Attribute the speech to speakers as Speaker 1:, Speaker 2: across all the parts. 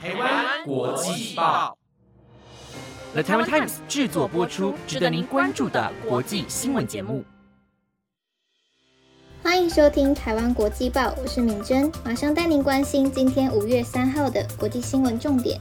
Speaker 1: 台湾国际报，The Taiwan Times 制作播出，值得您关注的国际新闻节目。
Speaker 2: 欢迎收听台湾国际报，我是敏珍，马上带您关心今天五月三号的国际新闻重点。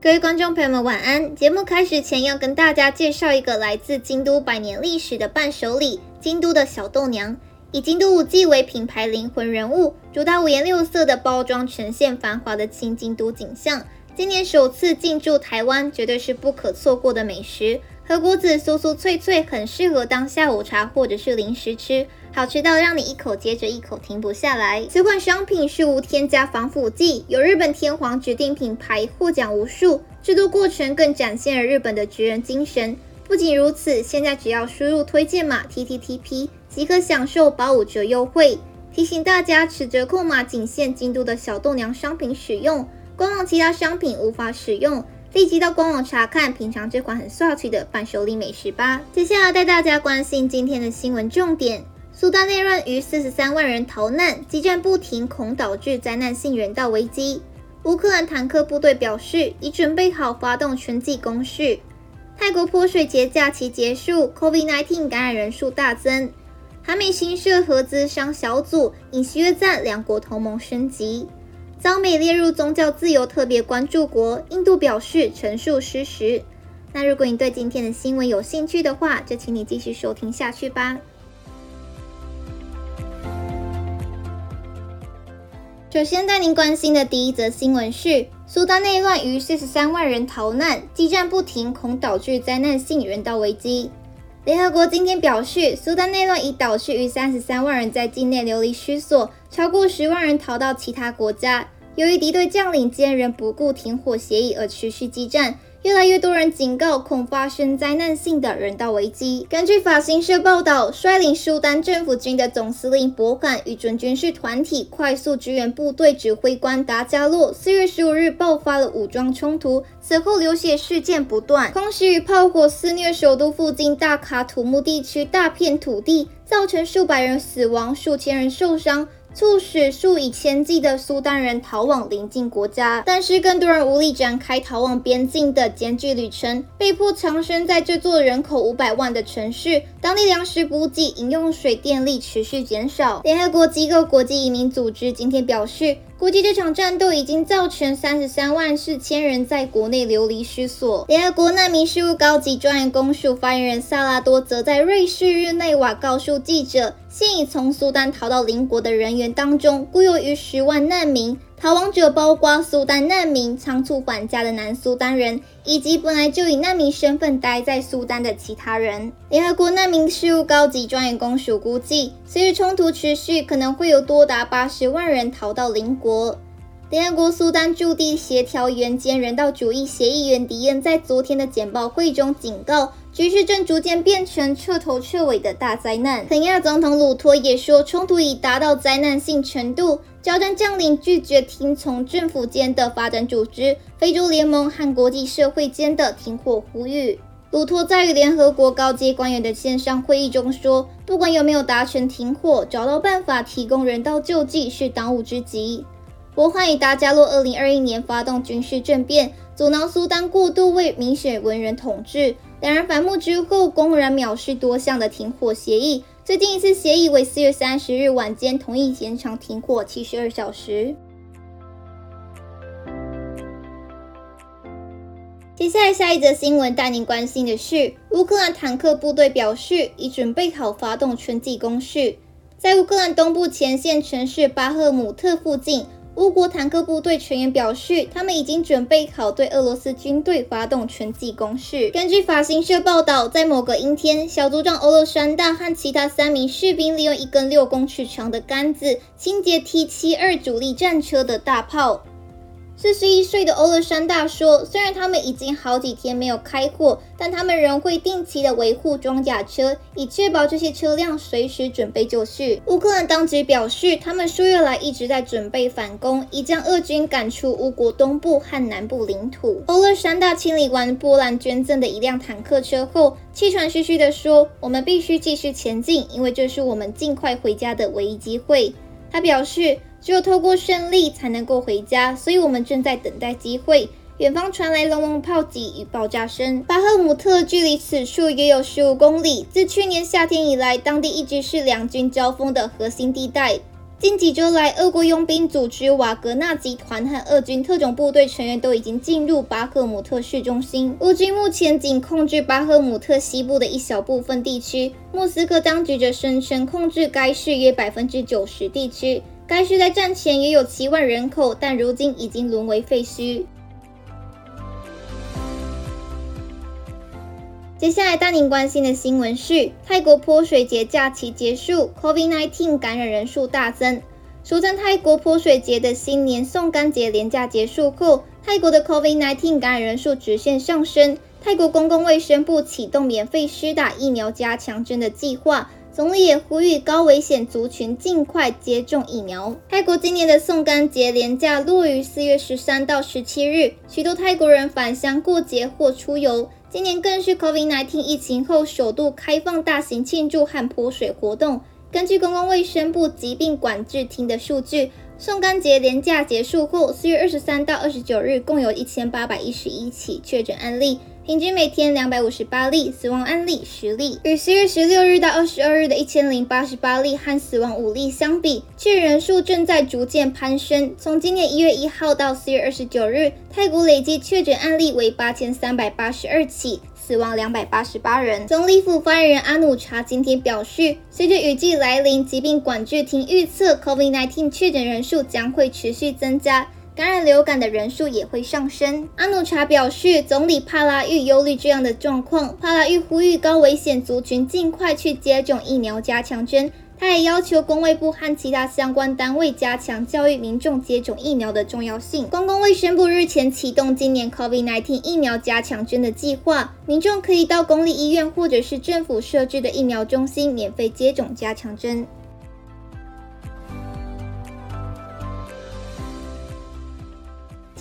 Speaker 2: 各位观众朋友们，晚安！节目开始前要跟大家介绍一个来自京都百年历史的伴手礼——京都的小豆娘。以京都五季为品牌灵魂人物，主打五颜六色的包装，呈现繁华的新京都景象。今年首次进驻台湾，绝对是不可错过的美食。和果子酥酥脆脆，很适合当下午茶或者是零食吃，好吃到让你一口接着一口停不下来。此款商品是无添加防腐剂，由日本天皇指定品牌，获奖无数。制作过程更展现了日本的职人精神。不仅如此，现在只要输入推荐码 T T T P。即可享受八五折优惠。提醒大家，此折扣码仅限京都的小豆娘商品使用，官网其他商品无法使用。立即到官网查看品尝这款很帅气的伴手礼美食吧。接下来带大家关心今天的新闻重点：苏丹内乱，逾四十三万人逃难，激战不停，恐导致灾难性人道危机。乌克兰坦克部队表示，已准备好发动春季攻势。泰国泼水节假期结束，COVID-19 感染人数大增。韩美新设合资商小组，尹锡悦赞两国同盟升级。遭美列入宗教自由特别关注国，印度表示陈述事实。那如果你对今天的新闻有兴趣的话，就请你继续收听下去吧。首先带您关心的第一则新闻是：苏丹内乱，逾四十三万人逃难，激战不停，恐导致灾难性人道危机。联合国今天表示，苏丹内乱已导致逾三十三万人在境内流离失所，超过十万人逃到其他国家。由于敌对将领间仍不顾停火协议而持续激战。越来越多人警告，恐发生灾难性的人道危机。根据法新社报道，率领苏丹政府军的总司令博坎与准军事团体快速支援部队指挥官达加洛，四月十五日爆发了武装冲突，此后流血事件不断，空袭与炮火肆虐首都附近大卡土木地区大片土地，造成数百人死亡，数千人受伤。促使数以千计的苏丹人逃往邻近国家，但是更多人无力展开逃往边境的艰巨旅程，被迫藏身在这座人口五百万的城市。当地粮食补给、饮用水、电力持续减少。联合国机构国际移民组织今天表示。估计这场战斗已经造成三十三万四千人在国内流离失所。联合国难民事务高级专员公署发言人萨拉多则在瑞士日内瓦告诉记者，现已从苏丹逃到邻国的人员当中，估有逾十万难民。逃亡者包括苏丹难民、仓促返家的南苏丹人，以及本来就以难民身份待在苏丹的其他人。联合国难民事务高级专员公署估计，随着冲突持续，可能会有多达八十万人逃到邻国。联合国苏丹驻地协调员兼人道主义协议员迪恩在昨天的简报会中警告，局势正逐渐变成彻头彻尾的大灾难。肯亚总统鲁托也说，冲突已达到灾难性程度。交战将领拒绝听从政府间的发展组织、非洲联盟和国际社会间的停火呼吁。鲁托在与联合国高阶官员的线上会议中说：“不管有没有达成停火，找到办法提供人道救济是当务之急。”博汉与达加洛2021年发动军事政变，阻挠苏丹过渡为明显文人统治。两人反目之后，公然藐视多项的停火协议。最近一次协议为四月三十日晚间同意延长停火七十二小时。接下来下一则新闻带您关心的是，乌克兰坦克部队表示已准备好发动春季攻势，在乌克兰东部前线城市巴赫姆特附近。乌国坦克部队全员表示，他们已经准备好对俄罗斯军队发动全季攻势。根据法新社报道，在某个阴天，小组长欧洛山大和其他三名士兵利用一根六公尺长的杆子清洁 T72 主力战车的大炮。四十一岁的欧勒山大说：“虽然他们已经好几天没有开过，但他们仍会定期的维护装甲车，以确保这些车辆随时准备就绪。”乌克兰当局表示，他们数月来一直在准备反攻，以将俄军赶出乌国东部和南部领土。欧勒山大清理完波兰捐赠的一辆坦克车后，气喘吁吁地说：“我们必须继续前进，因为这是我们尽快回家的唯一机会。”他表示。只有透过胜利才能够回家，所以我们正在等待机会。远方传来隆隆炮击与爆炸声。巴赫姆特距离此处约有十五公里。自去年夏天以来，当地一直是两军交锋的核心地带。近几周来，俄国佣兵组织瓦格纳集团和俄军特种部队成员都已经进入巴赫姆特市中心。乌军目前仅控制巴赫姆特西部的一小部分地区。莫斯科当局者声称控制该市约百分之九十地区。该市在战前也有七万人口，但如今已经沦为废墟。接下来，带您关心的新闻是：泰国泼水节假期结束，COVID-19 感染人数大增。俗称泰国泼水节的新年送干节连假结束后，泰国的 COVID-19 感染人数直线上升。泰国公共卫生部启动免费施打疫苗加强针的计划。总理也呼吁高危险族群尽快接种疫苗。泰国今年的送干节连假落于四月十三到十七日，许多泰国人返乡过节或出游。今年更是 COVID-19 疫情后首度开放大型庆祝和泼水活动。根据公共卫生部疾病管制厅的数据，送干节连假结束后，四月二十三到二十九日共有一千八百一十一起确诊案例。平均每天两百五十八例，死亡案例十例。与四月十六日到二十二日的一千零八十八例和死亡五例相比，确诊人数正在逐渐攀升。从今年一月一号到四月二十九日，泰国累计确诊案例为八千三百八十二起，死亡两百八十八人。总理府发言人阿努查今天表示，随着雨季来临，疾病管制厅预测 COVID-19 确诊人数将会持续增加。感染流感的人数也会上升。阿努查表示，总理帕拉育忧虑这样的状况。帕拉育呼吁高危险族群尽快去接种疫苗加强针。他也要求公卫部和其他相关单位加强教育民众接种疫苗的重要性。公共卫生部日前启动今年 COVID-19 疫苗加强针的计划，民众可以到公立医院或者是政府设置的疫苗中心免费接种加强针。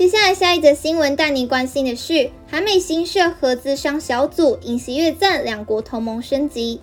Speaker 2: 接下来，下一则新闻带您关心的是，韩美新设合资商小组，尹锡悦赞两国同盟升级。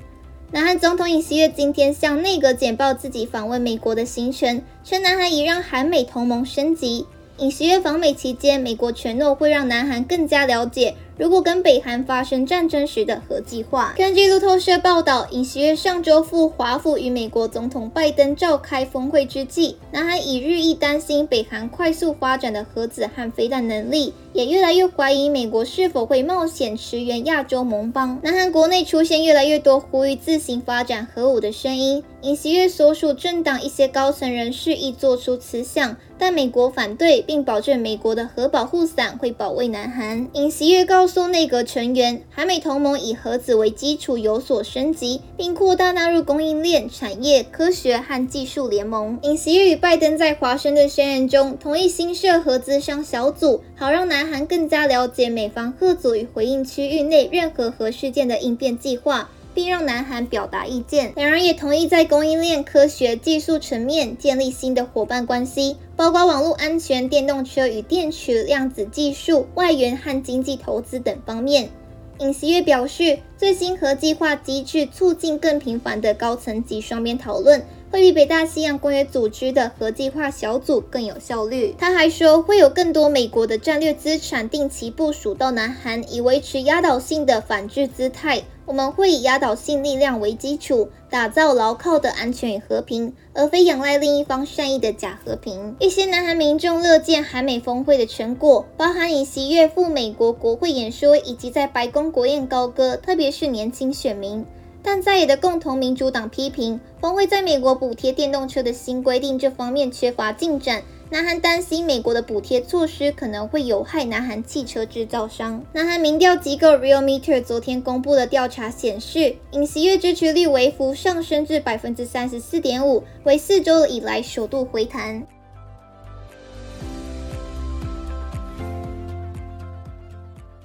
Speaker 2: 南韩总统尹锡悦今天向内阁简报自己访问美国的行程，称南韩已让韩美同盟升级。尹锡悦访美期间，美国承诺会让南韩更加了解。如果跟北韩发生战争时的核计划。根据路透社报道，尹锡悦上周赴华府与美国总统拜登召开峰会之际，南韩已日益担心北韩快速发展的核子和飞弹能力，也越来越怀疑美国是否会冒险驰援亚洲盟邦。南韩国内出现越来越多呼吁自行发展核武的声音，尹锡悦所属政党一些高层人士亦做出此想，但美国反对，并保证美国的核保护伞会保卫南韩。尹锡悦告。告诉内阁成员，韩美同盟以核子为基础有所升级，并扩大纳入供应链、产业、科学和技术联盟。尹锡悦与拜登在华盛顿宣言中同意新设核资商小组，好让南韩更加了解美方核组与回应区域内任何核事件的应变计划。并让南韩表达意见。两人也同意在供应链、科学技术层面建立新的伙伴关系，包括网络安全、电动车与电池、量子技术、外援和经济投资等方面。尹锡悦表示，最新核计划机制促进更频繁的高层级双边讨论。会比北大西洋公约组织的核计划小组更有效率。他还说，会有更多美国的战略资产定期部署到南韩，以维持压倒性的反制姿态。我们会以压倒性力量为基础，打造牢靠的安全与和平，而非仰赖另一方善意的假和平。一些南韩民众乐见韩美峰会的成果，包含以喜悦赴美国国会演说，以及在白宫国宴高歌，特别是年轻选民。但在野的共同民主党批评峰会在美国补贴电动车的新规定这方面缺乏进展。南韩担心美国的补贴措施可能会有害南韩汽车制造商。南韩民调机构 Realmeter 昨天公布的调查显示，尹锡悦支持率微幅上升至百分之三十四点五，为四周以来首度回弹。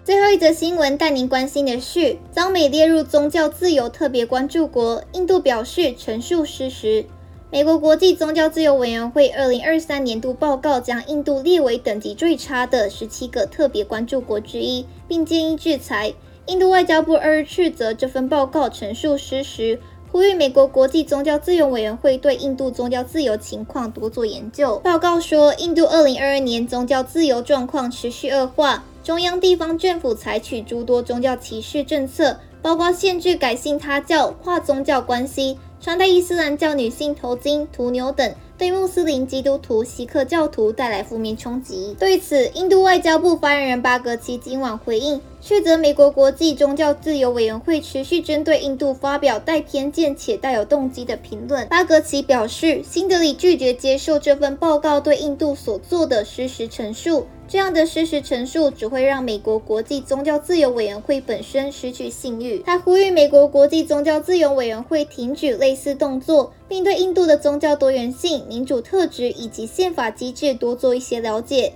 Speaker 2: 最后一则新闻带您关心的是，遭美列入宗教自由特别关注国，印度表示陈述事实。美国国际宗教自由委员会二零二三年度报告将印度列为等级最差的十七个特别关注国之一，并建议制裁。印度外交部二日斥责这份报告陈述失实，呼吁美国国际宗教自由委员会对印度宗教自由情况多做研究。报告说，印度二零二二年宗教自由状况持续恶化，中央地方政府采取诸多宗教歧视政策，包括限制改信他教、跨宗教关系、穿戴伊斯兰教女性头巾、屠牛等。对穆斯林、基督徒、锡克教徒带来负面冲击。对此，印度外交部发言人巴格奇今晚回应，斥责美国国际宗教自由委员会持续针对印度发表带偏见且带有动机的评论。巴格奇表示，新德里拒绝接受这份报告对印度所做的事实陈述。这样的事实陈述只会让美国国际宗教自由委员会本身失去信誉。他呼吁美国国际宗教自由委员会停止类似动作，并对印度的宗教多元性、民主特质以及宪法机制多做一些了解。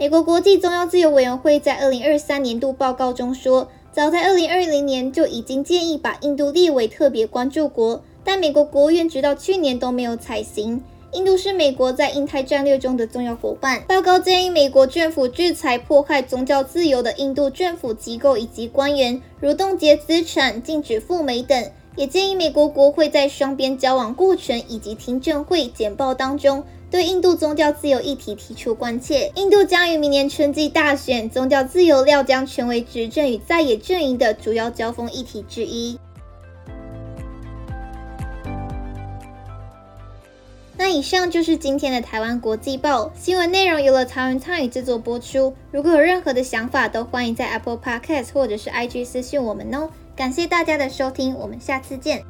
Speaker 2: 美国国际宗教自由委员会在二零二三年度报告中说，早在二零二零年就已经建议把印度列为特别关注国，但美国国务院直到去年都没有采行。印度是美国在印太战略中的重要伙伴。报告建议美国政府制裁迫害宗教自由的印度政府机构以及官员，如冻结资产、禁止赴美等。也建议美国国会在双边交往过程以及听证会简报当中，对印度宗教自由议题提出关切。印度将于明年春季大选，宗教自由料将成为执政与在野阵营的主要交锋议题之一。那以上就是今天的台湾国际报新闻内容，由了台湾参与制作播出。如果有任何的想法，都欢迎在 Apple Podcast 或者是 IG 私讯我们哦。感谢大家的收听，我们下次见。